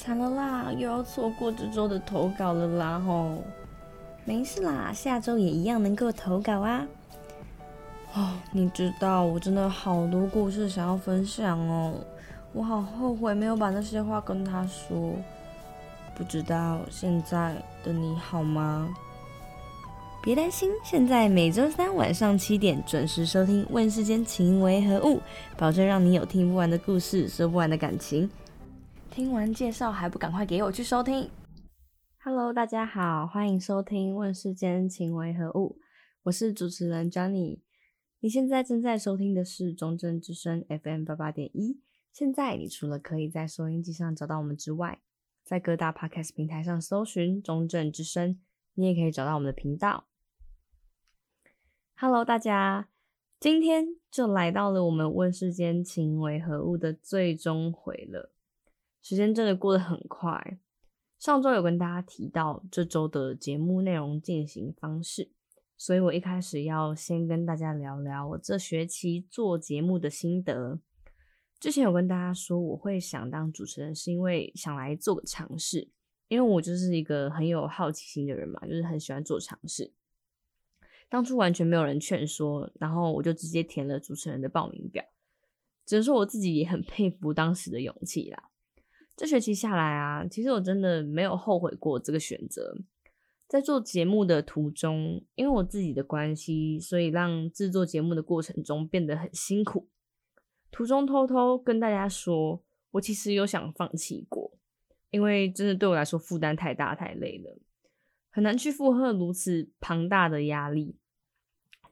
惨了啦，又要错过这周的投稿了啦吼！没事啦，下周也一样能够投稿啊。哦，你知道我真的好多故事想要分享哦，我好后悔没有把那些话跟他说。不知道现在的你好吗？别担心，现在每周三晚上七点准时收听《问世间情为何物》，保证让你有听不完的故事，说不完的感情。听完介绍还不赶快给我去收听？Hello，大家好，欢迎收听《问世间情为何物》，我是主持人 Johnny。你现在正在收听的是中正之声 FM 八八点一。现在你除了可以在收音机上找到我们之外，在各大 Podcast 平台上搜寻中正之声，你也可以找到我们的频道。Hello，大家，今天就来到了我们《问世间情为何物》的最终回了。时间真的过得很快。上周有跟大家提到这周的节目内容进行方式，所以我一开始要先跟大家聊聊我这学期做节目的心得。之前有跟大家说我会想当主持人，是因为想来做个尝试，因为我就是一个很有好奇心的人嘛，就是很喜欢做尝试。当初完全没有人劝说，然后我就直接填了主持人的报名表，只能说我自己也很佩服当时的勇气啦。这学期下来啊，其实我真的没有后悔过这个选择。在做节目的途中，因为我自己的关系，所以让制作节目的过程中变得很辛苦。途中偷偷跟大家说，我其实有想放弃过，因为真的对我来说负担太大太累了，很难去负荷如此庞大的压力。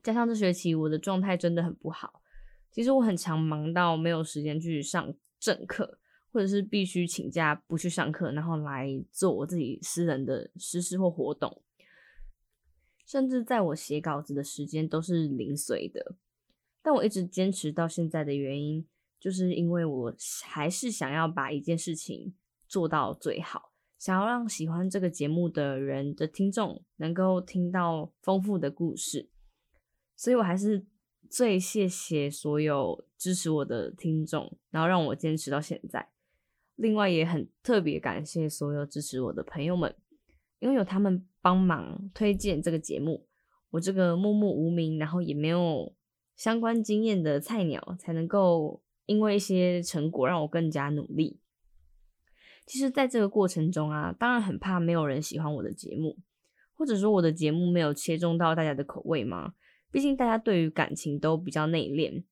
加上这学期我的状态真的很不好，其实我很常忙到没有时间去上正课。或者是必须请假不去上课，然后来做我自己私人的实事或活动，甚至在我写稿子的时间都是零碎的。但我一直坚持到现在的原因，就是因为我还是想要把一件事情做到最好，想要让喜欢这个节目的人的听众能够听到丰富的故事，所以我还是最谢谢所有支持我的听众，然后让我坚持到现在。另外也很特别感谢所有支持我的朋友们，因为有他们帮忙推荐这个节目，我这个默默无名，然后也没有相关经验的菜鸟，才能够因为一些成果让我更加努力。其实，在这个过程中啊，当然很怕没有人喜欢我的节目，或者说我的节目没有切中到大家的口味嘛。毕竟大家对于感情都比较内敛，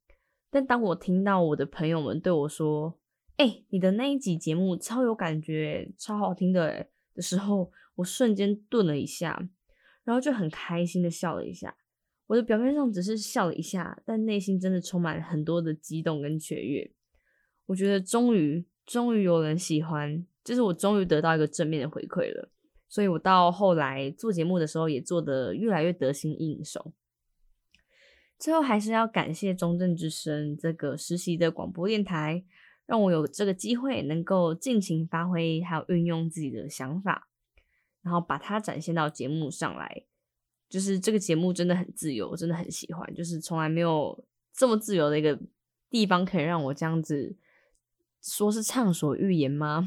但当我听到我的朋友们对我说，哎、你的那一集节目超有感觉，超好听的的时候，我瞬间顿了一下，然后就很开心的笑了一下。我的表面上只是笑了一下，但内心真的充满很多的激动跟雀跃。我觉得终于，终于有人喜欢，就是我终于得到一个正面的回馈了。所以我到后来做节目的时候，也做得越来越得心应手。最后还是要感谢中正之声这个实习的广播电台。让我有这个机会能够尽情发挥，还有运用自己的想法，然后把它展现到节目上来。就是这个节目真的很自由，我真的很喜欢。就是从来没有这么自由的一个地方可以让我这样子说是畅所欲言吗？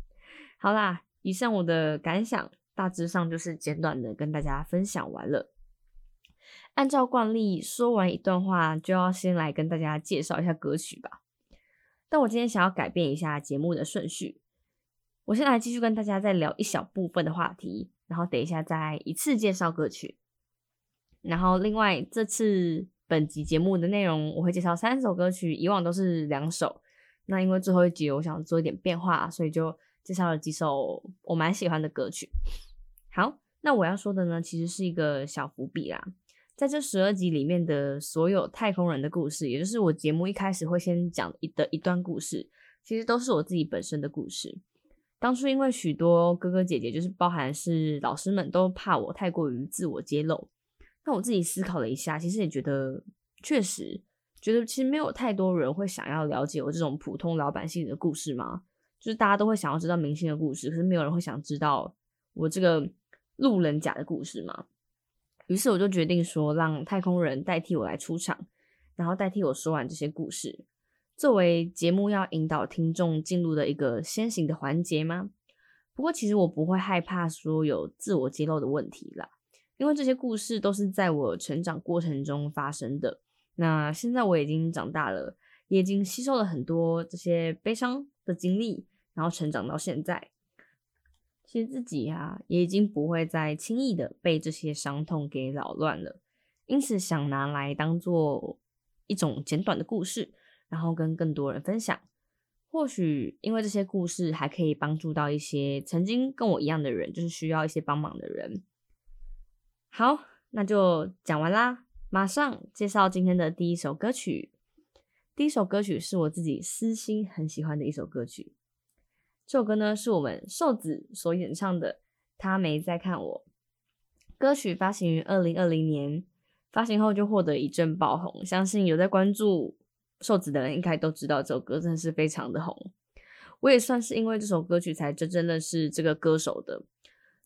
好啦，以上我的感想大致上就是简短的跟大家分享完了。按照惯例，说完一段话就要先来跟大家介绍一下歌曲吧。但我今天想要改变一下节目的顺序，我先来继续跟大家再聊一小部分的话题，然后等一下再一次介绍歌曲。然后另外这次本集节目的内容，我会介绍三首歌曲，以往都是两首。那因为最后一集我想做一点变化，所以就介绍了几首我蛮喜欢的歌曲。好，那我要说的呢，其实是一个小伏笔啦。在这十二集里面的所有太空人的故事，也就是我节目一开始会先讲一的一段故事，其实都是我自己本身的故事。当初因为许多哥哥姐姐，就是包含是老师们，都怕我太过于自我揭露。那我自己思考了一下，其实也觉得确实觉得其实没有太多人会想要了解我这种普通老百姓的故事嘛。就是大家都会想要知道明星的故事，可是没有人会想知道我这个路人甲的故事嘛。于是我就决定说，让太空人代替我来出场，然后代替我说完这些故事。作为节目要引导听众进入的一个先行的环节吗？不过其实我不会害怕说有自我揭露的问题啦，因为这些故事都是在我成长过程中发生的。那现在我已经长大了，也已经吸收了很多这些悲伤的经历，然后成长到现在，其实自己啊也已经不会再轻易的被这些伤痛给扰乱了，因此想拿来当做一种简短的故事，然后跟更多人分享。或许因为这些故事还可以帮助到一些曾经跟我一样的人，就是需要一些帮忙的人。好，那就讲完啦，马上介绍今天的第一首歌曲。第一首歌曲是我自己私心很喜欢的一首歌曲。这首歌呢是我们瘦子所演唱的，他没在看我。歌曲发行于二零二零年，发行后就获得一阵爆红，相信有在关注。瘦子的人应该都知道这首歌真的是非常的红，我也算是因为这首歌曲才真正认识这个歌手的。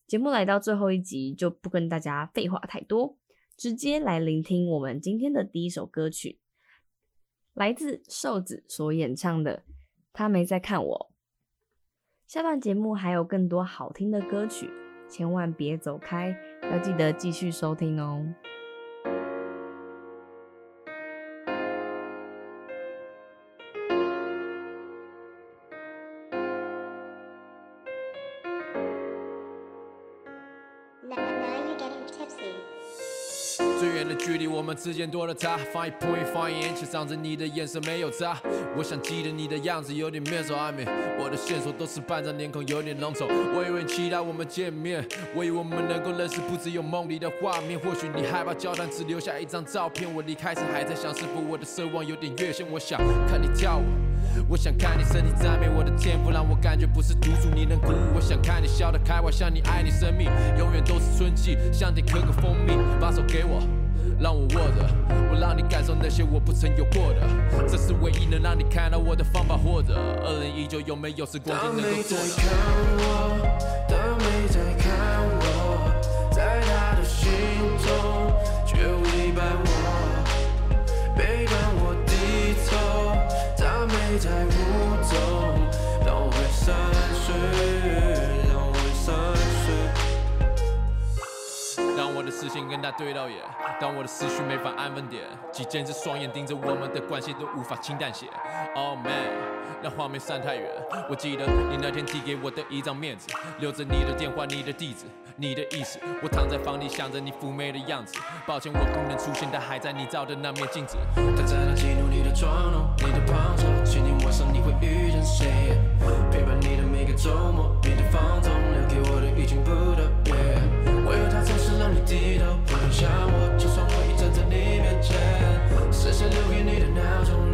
节目来到最后一集，就不跟大家废话太多，直接来聆听我们今天的第一首歌曲，来自瘦子所演唱的《他没在看我》。下段节目还有更多好听的歌曲，千万别走开，要记得继续收听哦。距离我们之间多了他，放一捧一放一眼，却仗着你的眼神没有眨。我想记得你的样子，有点面熟暧昧。我的线索都是半张脸孔，有点浓稠。我以为期待我们见面，我以为我们能够认识，不只有梦里的画面。或许你害怕交谈，只留下一张照片。我离开时还在想，是否我的奢望有点越线。我想看你跳舞，我想看你身体赞美我的天赋，让我感觉不是独处你能鼓舞。我想看你笑得开怀，像你爱你生命，永远都是春季，像点可可蜂蜜，把手给我。让我握着，我让你感受那些我不曾有过的，这是唯一能让你看到我的方法。或者，二零一九有没有时光机能够做的？他没在看我，他没在看我，在他的心中却违背我，背叛我低头，他没在舞视线跟他对到眼，当我的思绪没法安分点，几千只双眼盯着我们的关系都无法轻淡些。Oh man，让画面散太远。我记得你那天递给我的一张面子，留着你的电话、你的地址、你的意思。我躺在房里想着你妩媚的样子。抱歉我不能出现，但还在你照的那面镜子。他在那记录你的妆容、你的胖瘦，今天晚上你会遇见谁？陪伴你的每个周末，你的放纵留给我的已经不特别。低头，不用想我，就算我已站在你面前。视线留给你的闹钟，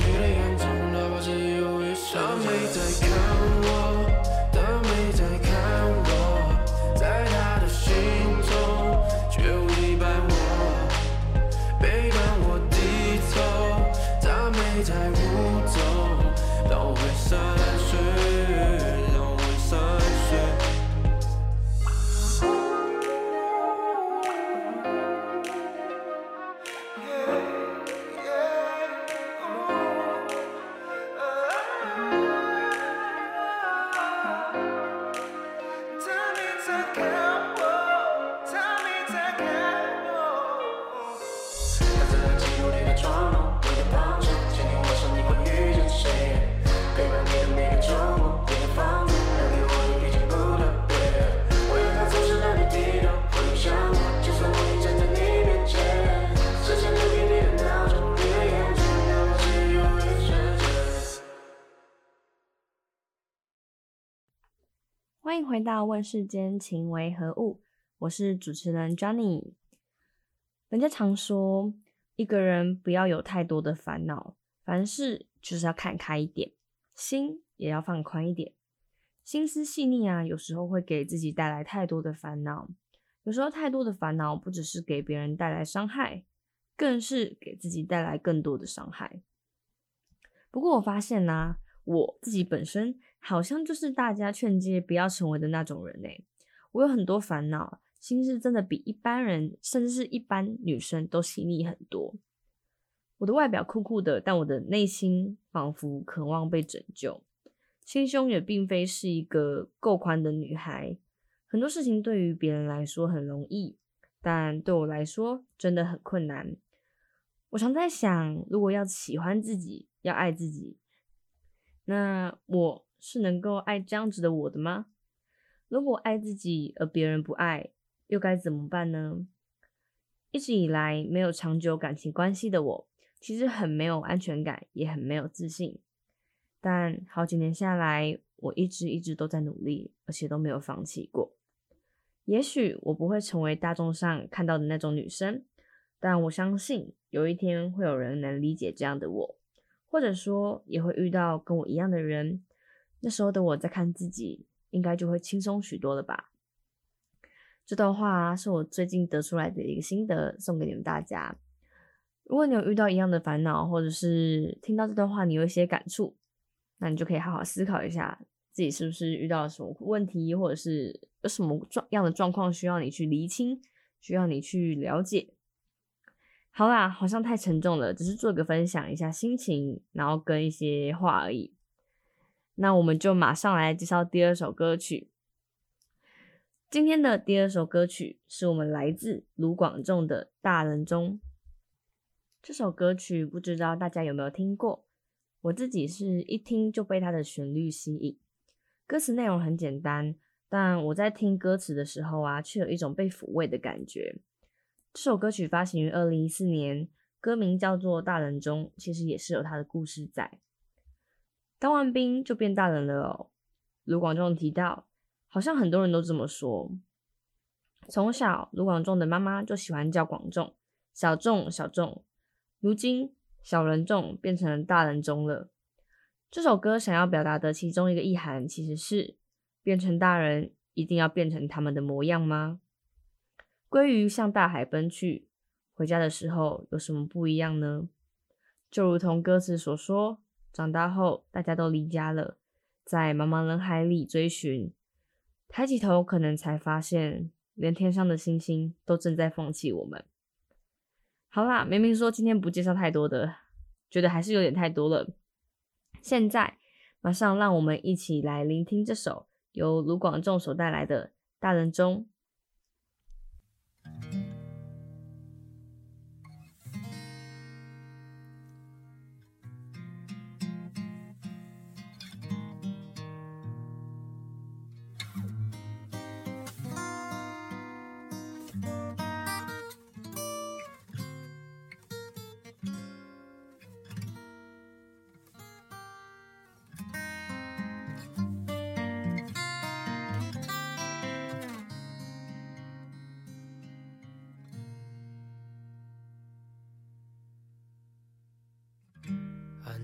到《问世间情为何物》，我是主持人 Johnny。人家常说，一个人不要有太多的烦恼，凡事就是要看开一点，心也要放宽一点。心思细腻啊，有时候会给自己带来太多的烦恼。有时候太多的烦恼，不只是给别人带来伤害，更是给自己带来更多的伤害。不过我发现呢、我自己本身。好像就是大家劝诫不要成为的那种人欸。我有很多烦恼，心事真的比一般人，甚至是一般女生都细腻很多。我的外表酷酷的，但我的内心仿佛渴望被拯救。心胸也并非是一个够宽的女孩，很多事情对于别人来说很容易，但对我来说真的很困难。我常在想，如果要喜欢自己，要爱自己，那我是能够爱这样子的我的吗？如果爱自己而别人不爱，又该怎么办呢？一直以来没有长久感情关系的我，其实很没有安全感，也很没有自信。但好几年下来，我一直一直都在努力，而且都没有放弃过。也许我不会成为大众上看到的那种女生，但我相信有一天会有人能理解这样的我，或者说也会遇到跟我一样的人。那时候的我在看自己，应该就会轻松许多了吧。这段话是我最近得出来的一个心得，送给你们大家。如果你有遇到一样的烦恼，或者是听到这段话你有一些感触，那你就可以好好思考一下，自己是不是遇到了什么问题，或者是有什么状样的状况需要你去厘清，需要你去了解。好啦，好像太沉重了，只是做个分享一下心情，然后跟一些话而已。那我们就马上来介绍第二首歌曲。今天的第二首歌曲是我们来自卢广仲的《大人中》。这首歌曲不知道大家有没有听过？我自己是一听就被它的旋律吸引。歌词内容很简单，但我在听歌词的时候啊，却有一种被抚慰的感觉。这首歌曲发行于二零一四年，歌名叫做《大人中》，其实也是有它的故事在。当完兵就变大人了哦。卢广仲提到。好像很多人都这么说。从小，卢广仲的妈妈就喜欢叫广仲，小仲小仲。如今，小人中变成了大人中了。这首歌想要表达的其中一个意涵，其实是变成大人一定要变成他们的模样吗？鲑鱼向大海奔去，回家的时候有什么不一样呢？就如同歌词所说，长大后大家都离家了，在茫茫人海里追寻。抬起头，可能才发现，连天上的星星都正在放弃我们。好啦，明明说今天不介绍太多的，觉得还是有点太多了。现在，马上让我们一起来聆听这首由卢广仲所带来的《大人中》。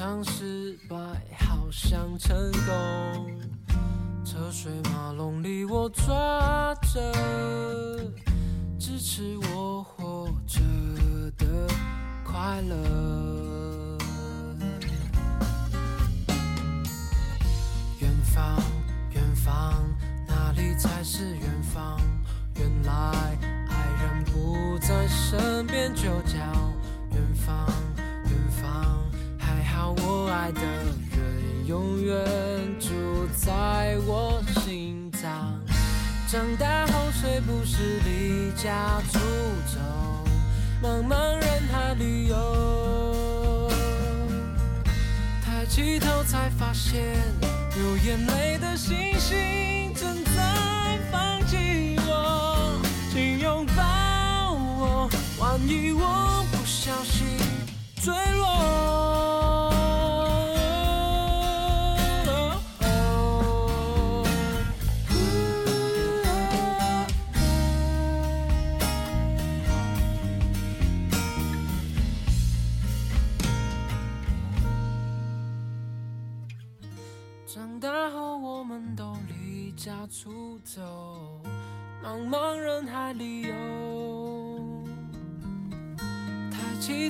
场失败好像成功，车水马龙里我抓着支持我活着的快乐。远方，远方，哪里才是远方？原来不在身边就叫远方。远方。还好我爱的人永远住在我心脏。长大后谁不是离家出走，茫茫人海里游。抬起头才发现，流眼泪的星星正在放弃你我不小心坠落。长大后我们都离家出走，茫茫。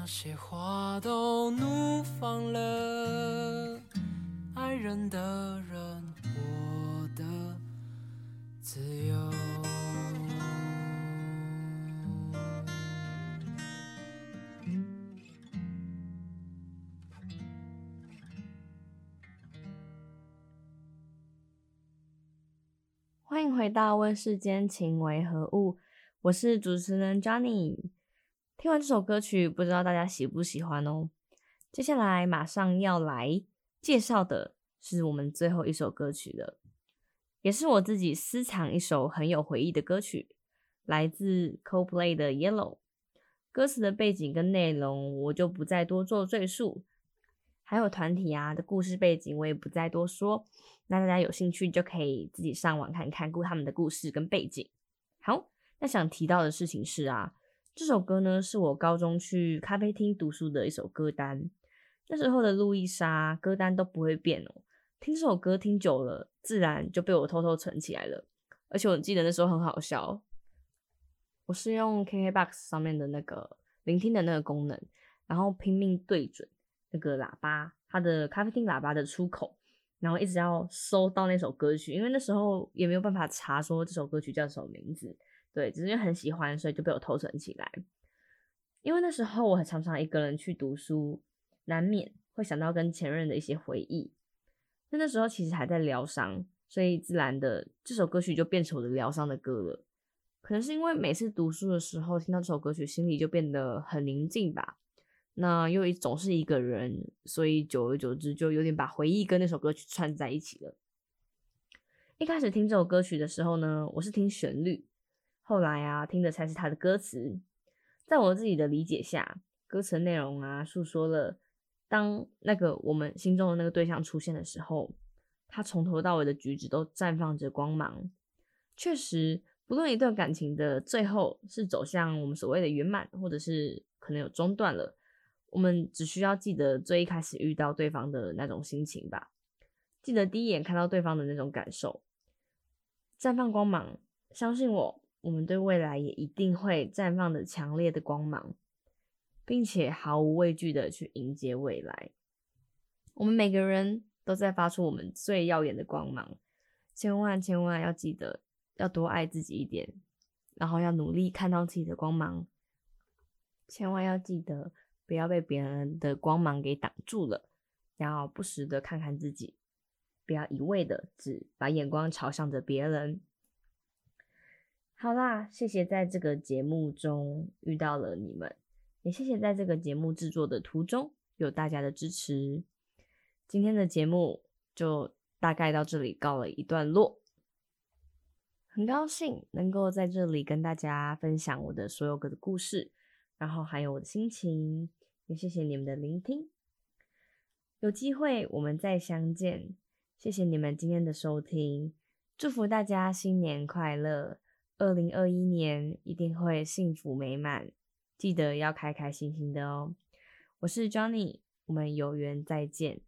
那些花都怒放了，爱人的人活得自由。欢迎回到《问世间情为何物》，我是主持人 Johnny。听完这首歌曲，不知道大家喜不喜欢哦。接下来马上要来介绍的是我们最后一首歌曲了，也是我自己私藏一首很有回忆的歌曲，来自 Coldplay 的《Yellow》。歌词的背景跟内容我就不再多做赘述，还有团体啊的故事背景我也不再多说。那大家有兴趣就可以自己上网看看，顾他们的故事跟背景。好，那想提到的事情是啊，这首歌呢是我高中去咖啡厅读书的一首歌单。那时候的路易莎歌单都不会变哦，听这首歌听久了，自然就被我偷偷存起来了。而且我记得那时候很好笑，我是用 KKBOX 上面的那个聆听的那个功能，然后拼命对准那个喇叭，它的咖啡厅喇叭的出口。然后一直要搜到那首歌曲，因为那时候也没有办法查说这首歌曲叫什么名字，对，只是因为很喜欢，所以就被我偷存起来。因为那时候我很常常一个人去读书，难免会想到跟前任的一些回忆。那那时候其实还在疗伤，所以自然的这首歌曲就变成我的疗伤的歌了。可能是因为每次读书的时候听到这首歌曲，心里就变得很宁静吧。那又一总是一个人，所以久而久之就有点把回忆跟那首歌曲串在一起了。一开始听这首歌曲的时候呢，我是听旋律，后来啊听的才是他的歌词。在我自己的理解下，歌词内容啊诉说了，当那个我们心中的那个对象出现的时候，他从头到尾的举止都绽放着光芒。确实，不论一段感情的最后是走向我们所谓的圆满，或者是可能有中断了。我们只需要记得最一开始遇到对方的那种心情吧，记得第一眼看到对方的那种感受，绽放光芒。相信我，我们对未来也一定会绽放着强烈的光芒，并且毫无畏惧的去迎接未来。我们每个人都在发出我们最耀眼的光芒，千万千万要记得要多爱自己一点，然后要努力看到自己的光芒，千万要记得。不要被别人的光芒给挡住了，然后不时的看看自己，不要一味的只把眼光朝向着别人。好啦，谢谢在这个节目中遇到了你们，也谢谢在这个节目制作的途中有大家的支持。今天的节目就大概到这里告了一段落。很高兴能够在这里跟大家分享我的所有个的故事，然后还有我的心情，也谢谢你们的聆听。有机会我们再相见，谢谢你们今天的收听，祝福大家新年快乐，二零二一年一定会幸福美满，记得要开开心心的哦。我是 Johnny，我们有缘再见。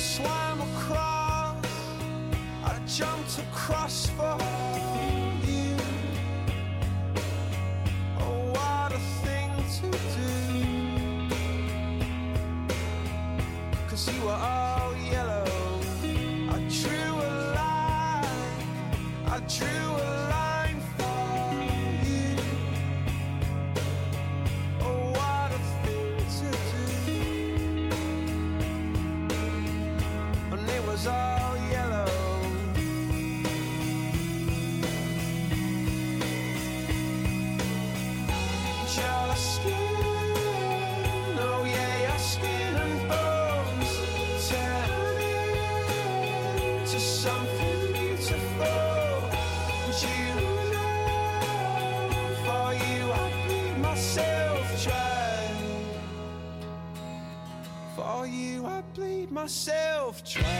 swam across, I jumped across for myself trying.